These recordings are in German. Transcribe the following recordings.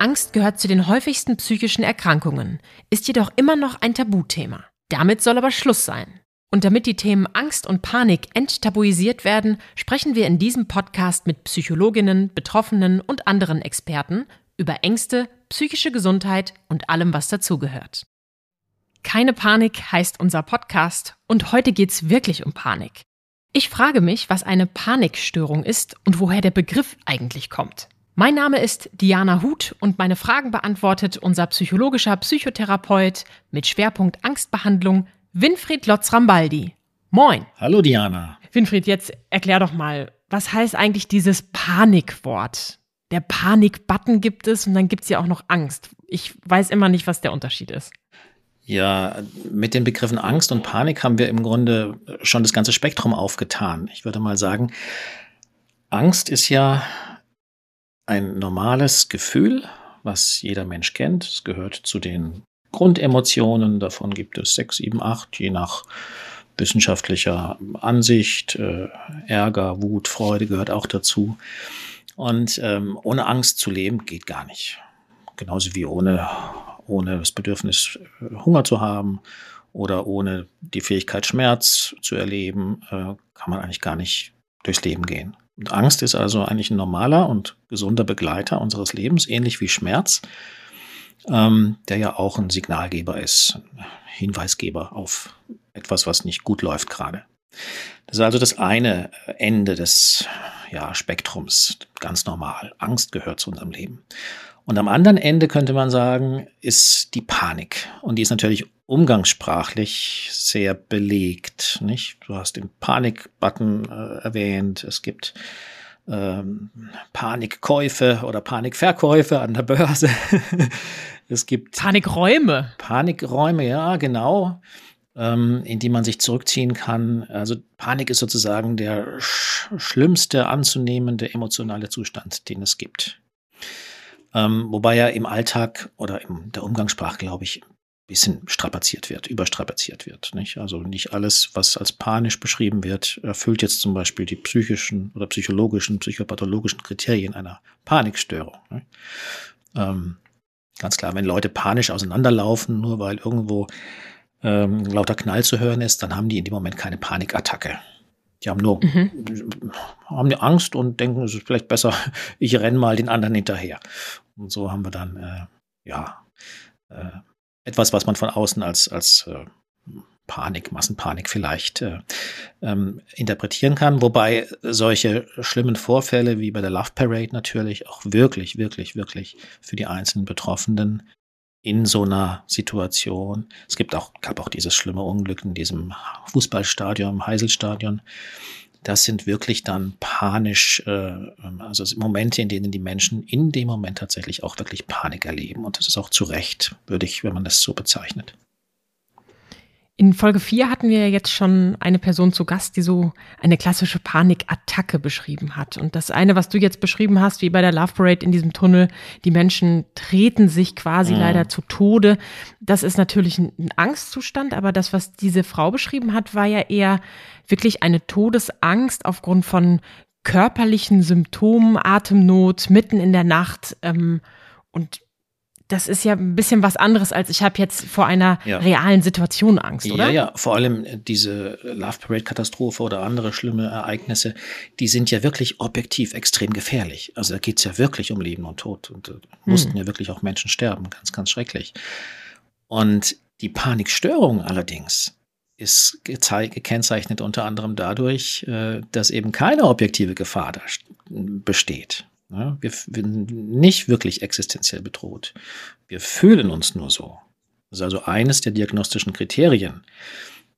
Angst gehört zu den häufigsten psychischen Erkrankungen, ist jedoch immer noch ein Tabuthema. Damit soll aber Schluss sein. Und damit die Themen Angst und Panik enttabuisiert werden, sprechen wir in diesem Podcast mit Psychologinnen, Betroffenen und anderen Experten über Ängste, psychische Gesundheit und allem, was dazugehört. Keine Panik heißt unser Podcast und heute geht's wirklich um Panik. Ich frage mich, was eine Panikstörung ist und woher der Begriff eigentlich kommt. Mein Name ist Diana Huth und meine Fragen beantwortet unser psychologischer Psychotherapeut mit Schwerpunkt Angstbehandlung, Winfried Lotz-Rambaldi. Moin. Hallo Diana. Winfried, jetzt erklär doch mal, was heißt eigentlich dieses Panikwort? Der Panik-Button gibt es und dann gibt es ja auch noch Angst. Ich weiß immer nicht, was der Unterschied ist. Ja, mit den Begriffen Angst und Panik haben wir im Grunde schon das ganze Spektrum aufgetan. Ich würde mal sagen, Angst ist ja ein normales Gefühl, was jeder Mensch kennt. Es gehört zu den Grundemotionen. Davon gibt es sechs, sieben, acht, je nach wissenschaftlicher Ansicht. Äh, Ärger, Wut, Freude gehört auch dazu. Und ähm, ohne Angst zu leben geht gar nicht. Genauso wie ohne, ohne das Bedürfnis, äh, Hunger zu haben oder ohne die Fähigkeit, Schmerz zu erleben, äh, kann man eigentlich gar nicht durchs Leben gehen. Und Angst ist also eigentlich ein normaler und gesunder Begleiter unseres Lebens, ähnlich wie Schmerz, ähm, der ja auch ein Signalgeber ist, ein Hinweisgeber auf etwas, was nicht gut läuft gerade. Das ist also das eine Ende des ja, Spektrums, ganz normal. Angst gehört zu unserem Leben. Und am anderen Ende könnte man sagen, ist die Panik. Und die ist natürlich umgangssprachlich sehr belegt. Nicht? Du hast den Panik-Button äh, erwähnt. Es gibt ähm, Panikkäufe oder Panikverkäufe an der Börse. es gibt Panikräume. Panikräume, ja, genau, ähm, in die man sich zurückziehen kann. Also Panik ist sozusagen der sch schlimmste anzunehmende emotionale Zustand, den es gibt. Ähm, wobei er im Alltag oder in der Umgangssprache, glaube ich, bisschen strapaziert wird, überstrapaziert wird. Nicht? Also nicht alles, was als panisch beschrieben wird, erfüllt jetzt zum Beispiel die psychischen oder psychologischen, psychopathologischen Kriterien einer Panikstörung. Ähm, ganz klar, wenn Leute panisch auseinanderlaufen, nur weil irgendwo ähm, lauter Knall zu hören ist, dann haben die in dem Moment keine Panikattacke. Die haben nur mhm. haben Angst und denken, es ist vielleicht besser, ich renne mal den anderen hinterher. Und so haben wir dann äh, ja äh, etwas, was man von außen als, als äh, Panik, Massenpanik vielleicht äh, ähm, interpretieren kann. Wobei solche schlimmen Vorfälle wie bei der Love Parade natürlich auch wirklich, wirklich, wirklich für die einzelnen Betroffenen in so einer Situation. Es gibt auch, gab auch dieses schlimme Unglück in diesem Fußballstadion, im Heiselstadion. Das sind wirklich dann panisch, äh, ähm, also Momente, in denen die Menschen in dem Moment tatsächlich auch wirklich Panik erleben. Und das ist auch zu Recht, würde ich, wenn man das so bezeichnet. In Folge 4 hatten wir ja jetzt schon eine Person zu Gast, die so eine klassische Panikattacke beschrieben hat. Und das eine, was du jetzt beschrieben hast, wie bei der Love Parade in diesem Tunnel, die Menschen treten sich quasi mhm. leider zu Tode. Das ist natürlich ein Angstzustand, aber das, was diese Frau beschrieben hat, war ja eher wirklich eine Todesangst aufgrund von körperlichen Symptomen, Atemnot, mitten in der Nacht. Ähm, und das ist ja ein bisschen was anderes, als ich habe jetzt vor einer ja. realen Situation Angst, oder? Ja, ja, vor allem diese Love Parade-Katastrophe oder andere schlimme Ereignisse, die sind ja wirklich objektiv extrem gefährlich. Also da geht es ja wirklich um Leben und Tod und äh, mussten hm. ja wirklich auch Menschen sterben, ganz, ganz schrecklich. Und die Panikstörung allerdings ist gekennzeichnet unter anderem dadurch, äh, dass eben keine objektive Gefahr da besteht. Ja, wir sind nicht wirklich existenziell bedroht. Wir fühlen uns nur so. Das ist also eines der diagnostischen Kriterien.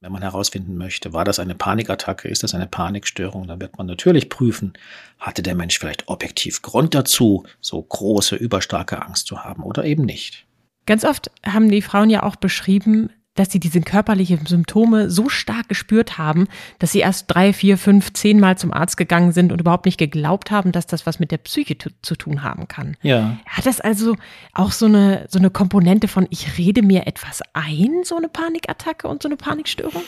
wenn man herausfinden möchte, war das eine Panikattacke, ist das eine Panikstörung, dann wird man natürlich prüfen, hatte der Mensch vielleicht objektiv Grund dazu, so große, überstarke Angst zu haben oder eben nicht. Ganz oft haben die Frauen ja auch beschrieben, dass sie diese körperlichen Symptome so stark gespürt haben, dass sie erst drei, vier, fünf, zehnmal zum Arzt gegangen sind und überhaupt nicht geglaubt haben, dass das was mit der Psyche zu tun haben kann. Ja. Hat das also auch so eine, so eine Komponente von ich rede mir etwas ein, so eine Panikattacke und so eine Panikstörung?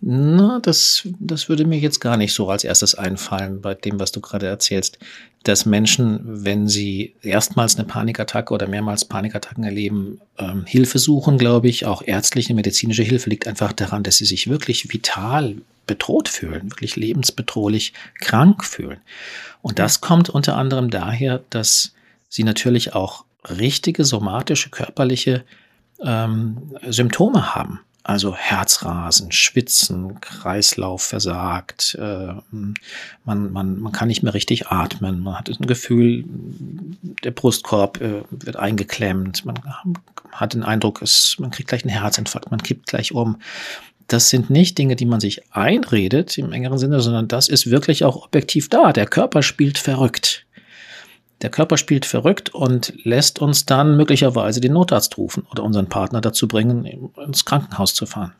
Na, das, das würde mir jetzt gar nicht so als erstes einfallen bei dem, was du gerade erzählst, dass Menschen, wenn sie erstmals eine Panikattacke oder mehrmals Panikattacken erleben, ähm, Hilfe suchen, glaube ich. Auch ärztliche, medizinische Hilfe liegt einfach daran, dass sie sich wirklich vital bedroht fühlen, wirklich lebensbedrohlich krank fühlen. Und das kommt unter anderem daher, dass sie natürlich auch richtige somatische, körperliche ähm, Symptome haben. Also Herzrasen, Schwitzen, Kreislauf versagt, äh, man, man, man kann nicht mehr richtig atmen, man hat ein Gefühl, der Brustkorb äh, wird eingeklemmt, man hat den Eindruck, es, man kriegt gleich einen Herzinfarkt, man kippt gleich um. Das sind nicht Dinge, die man sich einredet im engeren Sinne, sondern das ist wirklich auch objektiv da. Der Körper spielt verrückt. Der Körper spielt verrückt und lässt uns dann möglicherweise den Notarzt rufen oder unseren Partner dazu bringen, ins Krankenhaus zu fahren.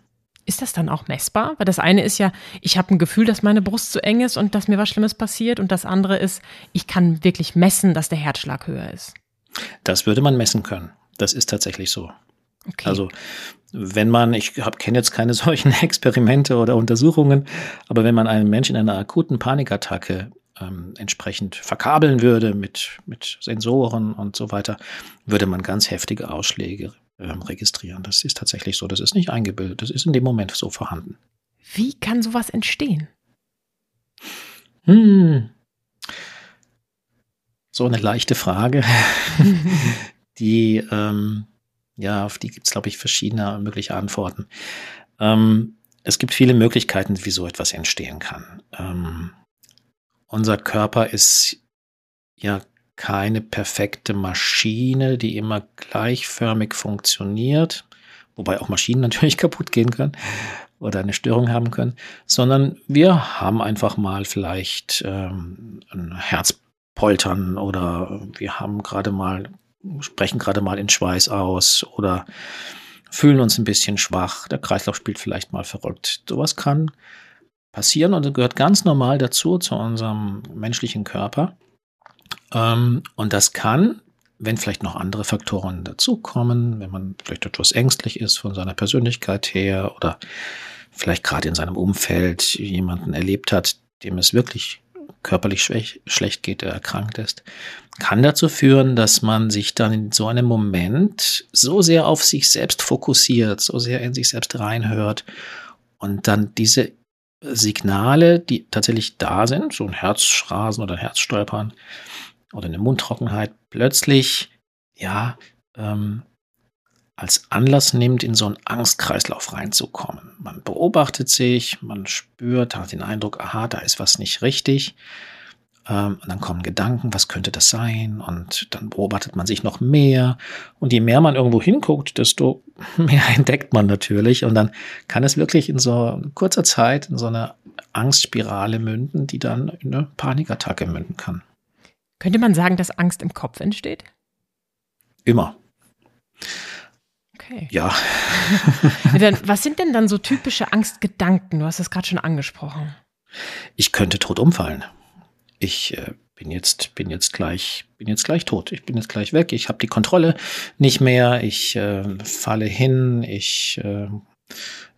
Ist das dann auch messbar? Weil das eine ist ja, ich habe ein Gefühl, dass meine Brust zu eng ist und dass mir was Schlimmes passiert. Und das andere ist, ich kann wirklich messen, dass der Herzschlag höher ist. Das würde man messen können. Das ist tatsächlich so. Okay. Also wenn man, ich kenne jetzt keine solchen Experimente oder Untersuchungen, aber wenn man einen Menschen in einer akuten Panikattacke ähm, entsprechend verkabeln würde mit, mit Sensoren und so weiter, würde man ganz heftige Ausschläge ähm, registrieren. Das ist tatsächlich so. Das ist nicht eingebildet. Das ist in dem Moment so vorhanden. Wie kann sowas entstehen? Hm. So eine leichte Frage, die, ähm, ja, auf die gibt es, glaube ich, verschiedene mögliche Antworten. Ähm, es gibt viele Möglichkeiten, wie so etwas entstehen kann. Ähm, unser Körper ist ja keine perfekte Maschine, die immer gleichförmig funktioniert, wobei auch Maschinen natürlich kaputt gehen können oder eine Störung haben können, sondern wir haben einfach mal vielleicht ähm, ein Herzpoltern oder wir haben gerade mal, sprechen gerade mal in Schweiß aus oder fühlen uns ein bisschen schwach, der Kreislauf spielt vielleicht mal verrückt. Sowas kann passieren und gehört ganz normal dazu, zu unserem menschlichen Körper. Ähm, und das kann, wenn vielleicht noch andere Faktoren dazukommen, wenn man vielleicht etwas ängstlich ist von seiner Persönlichkeit her oder vielleicht gerade in seinem Umfeld jemanden erlebt hat, dem es wirklich körperlich schwäch, schlecht geht, der erkrankt ist, kann dazu führen, dass man sich dann in so einem Moment so sehr auf sich selbst fokussiert, so sehr in sich selbst reinhört und dann diese Signale, die tatsächlich da sind, so ein Herzrasen oder ein Herzstolpern oder eine Mundtrockenheit, plötzlich, ja, ähm, als Anlass nimmt, in so einen Angstkreislauf reinzukommen. Man beobachtet sich, man spürt, hat den Eindruck, aha, da ist was nicht richtig. Ähm, und dann kommen Gedanken, was könnte das sein? Und dann beobachtet man sich noch mehr. Und je mehr man irgendwo hinguckt, desto mehr entdeckt man natürlich. Und dann kann es wirklich in so kurzer Zeit in so eine Angstspirale münden, die dann in eine Panikattacke münden kann. Könnte man sagen, dass Angst im Kopf entsteht? Immer. Okay. Ja. was sind denn dann so typische Angstgedanken? Du hast das gerade schon angesprochen. Ich könnte tot umfallen ich äh, bin jetzt bin jetzt gleich bin jetzt gleich tot. Ich bin jetzt gleich weg. Ich habe die Kontrolle nicht mehr. Ich äh, falle hin. Ich äh,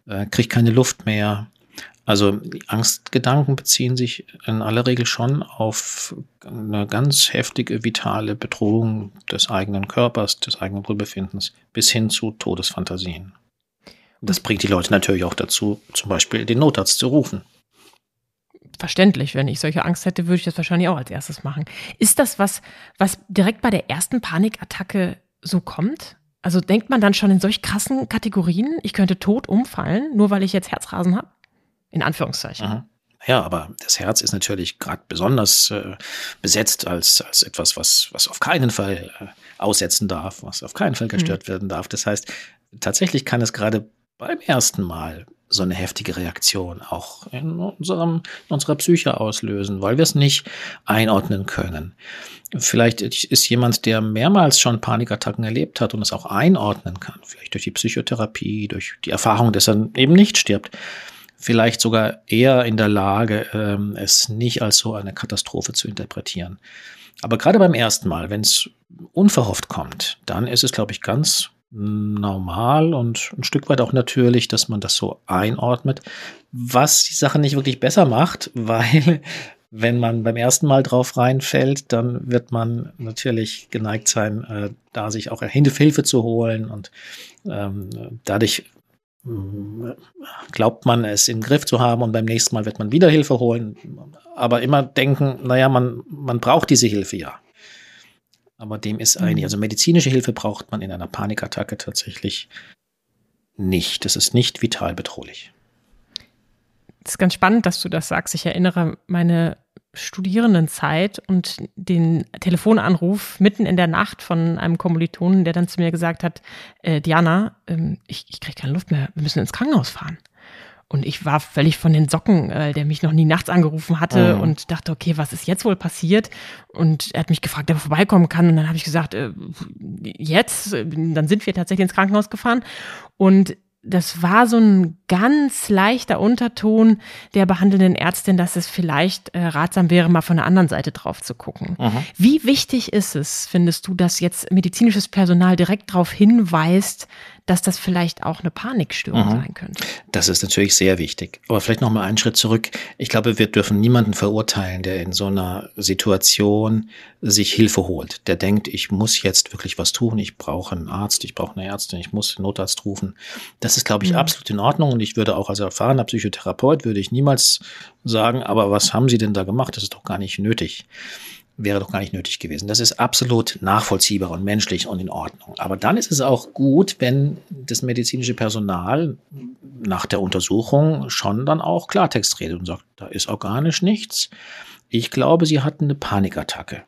äh, kriege keine Luft mehr. Also die Angstgedanken beziehen sich in aller Regel schon auf eine ganz heftige vitale Bedrohung des eigenen Körpers, des eigenen Wohlbefindens bis hin zu Todesfantasien. Das bringt die Leute natürlich auch dazu, zum Beispiel den Notarzt zu rufen verständlich. Wenn ich solche Angst hätte, würde ich das wahrscheinlich auch als erstes machen. Ist das was, was direkt bei der ersten Panikattacke so kommt? Also denkt man dann schon in solch krassen Kategorien, ich könnte tot umfallen, nur weil ich jetzt Herzrasen habe? In Anführungszeichen. Mhm. Ja, aber das Herz ist natürlich gerade besonders äh, besetzt als, als etwas, was, was auf keinen Fall äh, aussetzen darf, was auf keinen Fall gestört mhm. werden darf. Das heißt, tatsächlich kann es gerade beim ersten Mal so eine heftige Reaktion auch in, unserem, in unserer Psyche auslösen, weil wir es nicht einordnen können. Vielleicht ist jemand, der mehrmals schon Panikattacken erlebt hat und es auch einordnen kann, vielleicht durch die Psychotherapie, durch die Erfahrung, dass er eben nicht stirbt, vielleicht sogar eher in der Lage, ähm, es nicht als so eine Katastrophe zu interpretieren. Aber gerade beim ersten Mal, wenn es unverhofft kommt, dann ist es, glaube ich, ganz normal und ein Stück weit auch natürlich, dass man das so einordnet, was die Sache nicht wirklich besser macht, weil wenn man beim ersten Mal drauf reinfällt, dann wird man natürlich geneigt sein, äh, da sich auch Hilfe zu holen und ähm, dadurch äh, glaubt man es im Griff zu haben und beim nächsten Mal wird man wieder Hilfe holen, aber immer denken, naja, man, man braucht diese Hilfe ja. Aber dem ist eigentlich, mhm. also medizinische Hilfe braucht man in einer Panikattacke tatsächlich nicht. Das ist nicht vital bedrohlich. Es ist ganz spannend, dass du das sagst. Ich erinnere meine Studierendenzeit und den Telefonanruf mitten in der Nacht von einem Kommilitonen, der dann zu mir gesagt hat, äh, Diana, ähm, ich, ich kriege keine Luft mehr, wir müssen ins Krankenhaus fahren. Und ich war völlig von den Socken, äh, der mich noch nie nachts angerufen hatte mhm. und dachte, okay, was ist jetzt wohl passiert? Und er hat mich gefragt, ob er vorbeikommen kann. Und dann habe ich gesagt, äh, jetzt, dann sind wir tatsächlich ins Krankenhaus gefahren. Und das war so ein ganz leichter Unterton der behandelnden Ärztin, dass es vielleicht äh, ratsam wäre, mal von der anderen Seite drauf zu gucken. Mhm. Wie wichtig ist es, findest du, dass jetzt medizinisches Personal direkt darauf hinweist, dass das vielleicht auch eine Panikstörung mhm. sein könnte. Das ist natürlich sehr wichtig. Aber vielleicht noch mal einen Schritt zurück. Ich glaube, wir dürfen niemanden verurteilen, der in so einer Situation sich Hilfe holt. Der denkt, ich muss jetzt wirklich was tun. Ich brauche einen Arzt, ich brauche eine Ärztin, ich muss einen Notarzt rufen. Das ist, glaube ich, mhm. absolut in Ordnung. Und ich würde auch als erfahrener Psychotherapeut würde ich niemals sagen, aber was haben Sie denn da gemacht? Das ist doch gar nicht nötig wäre doch gar nicht nötig gewesen. Das ist absolut nachvollziehbar und menschlich und in Ordnung. Aber dann ist es auch gut, wenn das medizinische Personal nach der Untersuchung schon dann auch Klartext redet und sagt, da ist organisch nichts. Ich glaube, Sie hatten eine Panikattacke.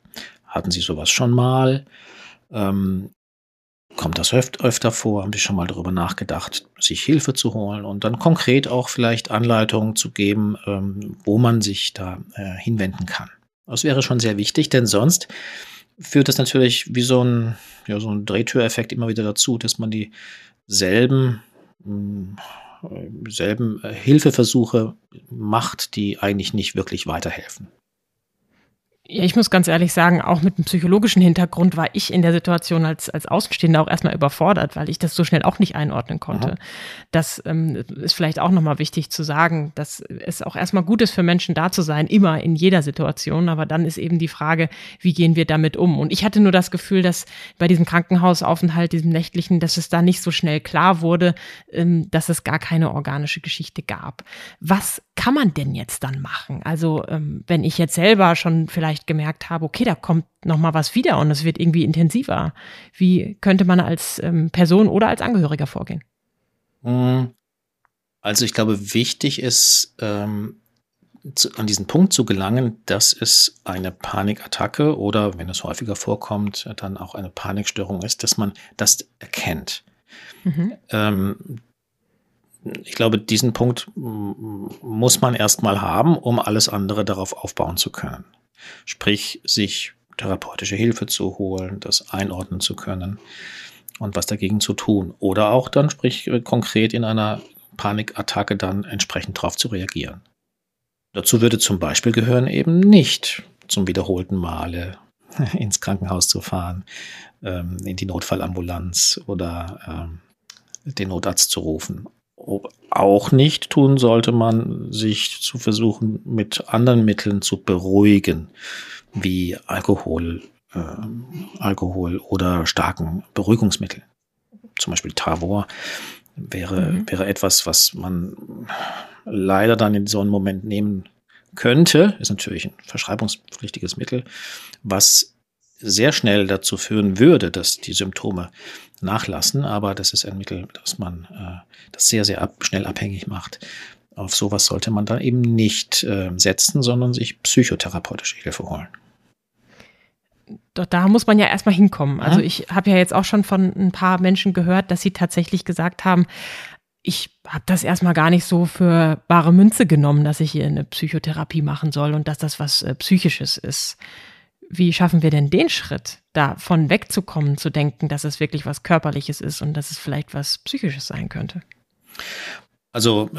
Hatten Sie sowas schon mal? Ähm, kommt das öf öfter vor? Haben Sie schon mal darüber nachgedacht, sich Hilfe zu holen und dann konkret auch vielleicht Anleitungen zu geben, ähm, wo man sich da äh, hinwenden kann? Das wäre schon sehr wichtig, denn sonst führt das natürlich wie so ein, ja, so ein Drehtüreffekt immer wieder dazu, dass man dieselben mm, selben Hilfeversuche macht, die eigentlich nicht wirklich weiterhelfen. Ja, ich muss ganz ehrlich sagen, auch mit dem psychologischen Hintergrund war ich in der Situation als, als Außenstehender auch erstmal überfordert, weil ich das so schnell auch nicht einordnen konnte. Aha. Das ähm, ist vielleicht auch nochmal wichtig zu sagen, dass es auch erstmal gut ist für Menschen da zu sein, immer in jeder Situation. Aber dann ist eben die Frage, wie gehen wir damit um? Und ich hatte nur das Gefühl, dass bei diesem Krankenhausaufenthalt, diesem nächtlichen, dass es da nicht so schnell klar wurde, ähm, dass es gar keine organische Geschichte gab. Was kann man denn jetzt dann machen? Also ähm, wenn ich jetzt selber schon vielleicht gemerkt habe, okay, da kommt noch mal was wieder und es wird irgendwie intensiver. Wie könnte man als ähm, Person oder als Angehöriger vorgehen? Hm. Also ich glaube, wichtig ist, ähm, zu, an diesen Punkt zu gelangen, dass es eine Panikattacke oder, wenn es häufiger vorkommt, dann auch eine Panikstörung ist, dass man das erkennt. Mhm. Ähm, ich glaube, diesen Punkt muss man erstmal haben, um alles andere darauf aufbauen zu können. Sprich, sich therapeutische Hilfe zu holen, das einordnen zu können und was dagegen zu tun. Oder auch dann, sprich, konkret in einer Panikattacke dann entsprechend darauf zu reagieren. Dazu würde zum Beispiel gehören, eben nicht zum wiederholten Male ins Krankenhaus zu fahren, ähm, in die Notfallambulanz oder ähm, den Notarzt zu rufen auch nicht tun sollte man sich zu versuchen, mit anderen Mitteln zu beruhigen, wie Alkohol, äh, Alkohol oder starken Beruhigungsmitteln. Zum Beispiel Tavor wäre, mhm. wäre etwas, was man leider dann in so einem Moment nehmen könnte. Ist natürlich ein verschreibungspflichtiges Mittel, was sehr schnell dazu führen würde, dass die Symptome nachlassen, aber das ist ein Mittel, das man äh, das sehr, sehr ab, schnell abhängig macht. Auf sowas sollte man dann eben nicht äh, setzen, sondern sich psychotherapeutische Hilfe holen. Doch da muss man ja erstmal hinkommen. Also ich habe ja jetzt auch schon von ein paar Menschen gehört, dass sie tatsächlich gesagt haben, ich habe das erstmal gar nicht so für bare Münze genommen, dass ich hier eine Psychotherapie machen soll und dass das was äh, Psychisches ist. Wie schaffen wir denn den Schritt, davon wegzukommen, zu denken, dass es wirklich was Körperliches ist und dass es vielleicht was Psychisches sein könnte? Also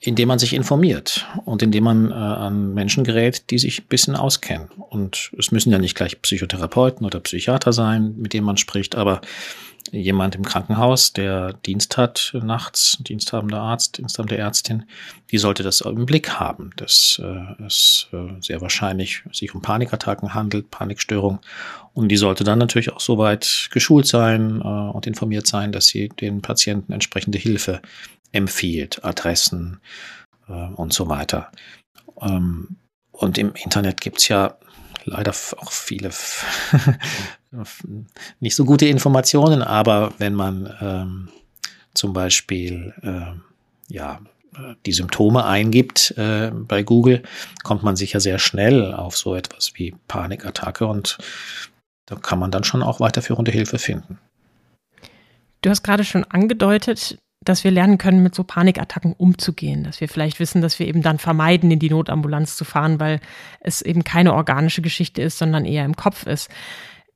indem man sich informiert und indem man äh, an Menschen gerät, die sich ein bisschen auskennen. Und es müssen ja nicht gleich Psychotherapeuten oder Psychiater sein, mit denen man spricht, aber jemand im Krankenhaus, der Dienst hat nachts, diensthabender Arzt, diensthabende Ärztin, die sollte das im Blick haben, dass äh, es äh, sehr wahrscheinlich sich um Panikattacken handelt, Panikstörung. Und die sollte dann natürlich auch soweit geschult sein äh, und informiert sein, dass sie den Patienten entsprechende Hilfe empfiehlt, Adressen äh, und so weiter. Ähm, und im Internet gibt's ja leider auch viele nicht so gute Informationen, aber wenn man ähm, zum Beispiel äh, ja, die Symptome eingibt äh, bei Google, kommt man sicher sehr schnell auf so etwas wie Panikattacke und da kann man dann schon auch weiterführende Hilfe finden. Du hast gerade schon angedeutet, dass wir lernen können, mit so Panikattacken umzugehen, dass wir vielleicht wissen, dass wir eben dann vermeiden, in die Notambulanz zu fahren, weil es eben keine organische Geschichte ist, sondern eher im Kopf ist.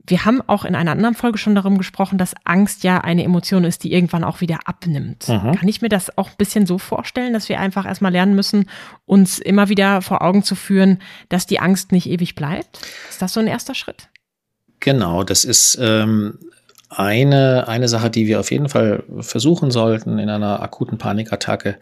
Wir haben auch in einer anderen Folge schon darum gesprochen, dass Angst ja eine Emotion ist, die irgendwann auch wieder abnimmt. Mhm. Kann ich mir das auch ein bisschen so vorstellen, dass wir einfach erstmal lernen müssen, uns immer wieder vor Augen zu führen, dass die Angst nicht ewig bleibt? Ist das so ein erster Schritt? Genau, das ist ähm, eine, eine Sache, die wir auf jeden Fall versuchen sollten in einer akuten Panikattacke,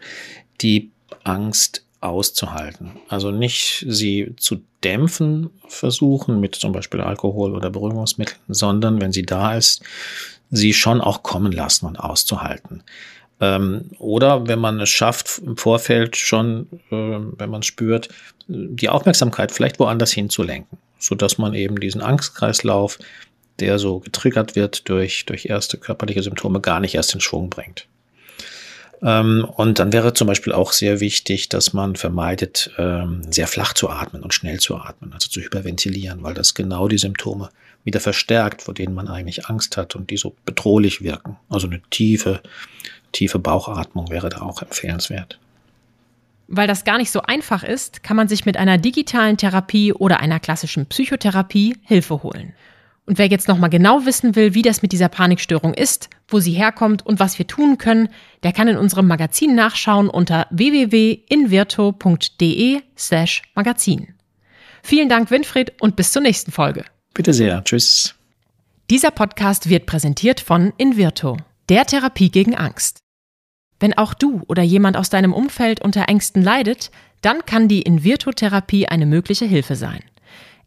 die Angst auszuhalten. Also nicht sie zu dämpfen versuchen mit zum Beispiel Alkohol oder Beruhigungsmitteln, sondern wenn sie da ist, sie schon auch kommen lassen und auszuhalten. Ähm, oder wenn man es schafft, im Vorfeld schon, äh, wenn man spürt, die Aufmerksamkeit vielleicht woanders hinzulenken, sodass man eben diesen Angstkreislauf der so getriggert wird durch, durch erste körperliche Symptome, gar nicht erst in Schwung bringt. Ähm, und dann wäre zum Beispiel auch sehr wichtig, dass man vermeidet, ähm, sehr flach zu atmen und schnell zu atmen, also zu hyperventilieren, weil das genau die Symptome wieder verstärkt, vor denen man eigentlich Angst hat und die so bedrohlich wirken. Also eine tiefe, tiefe Bauchatmung wäre da auch empfehlenswert. Weil das gar nicht so einfach ist, kann man sich mit einer digitalen Therapie oder einer klassischen Psychotherapie Hilfe holen. Und wer jetzt nochmal genau wissen will, wie das mit dieser Panikstörung ist, wo sie herkommt und was wir tun können, der kann in unserem Magazin nachschauen unter www.invirto.de slash Magazin. Vielen Dank, Winfried, und bis zur nächsten Folge. Bitte sehr. Tschüss. Dieser Podcast wird präsentiert von Invirto, der Therapie gegen Angst. Wenn auch du oder jemand aus deinem Umfeld unter Ängsten leidet, dann kann die Invirto-Therapie eine mögliche Hilfe sein.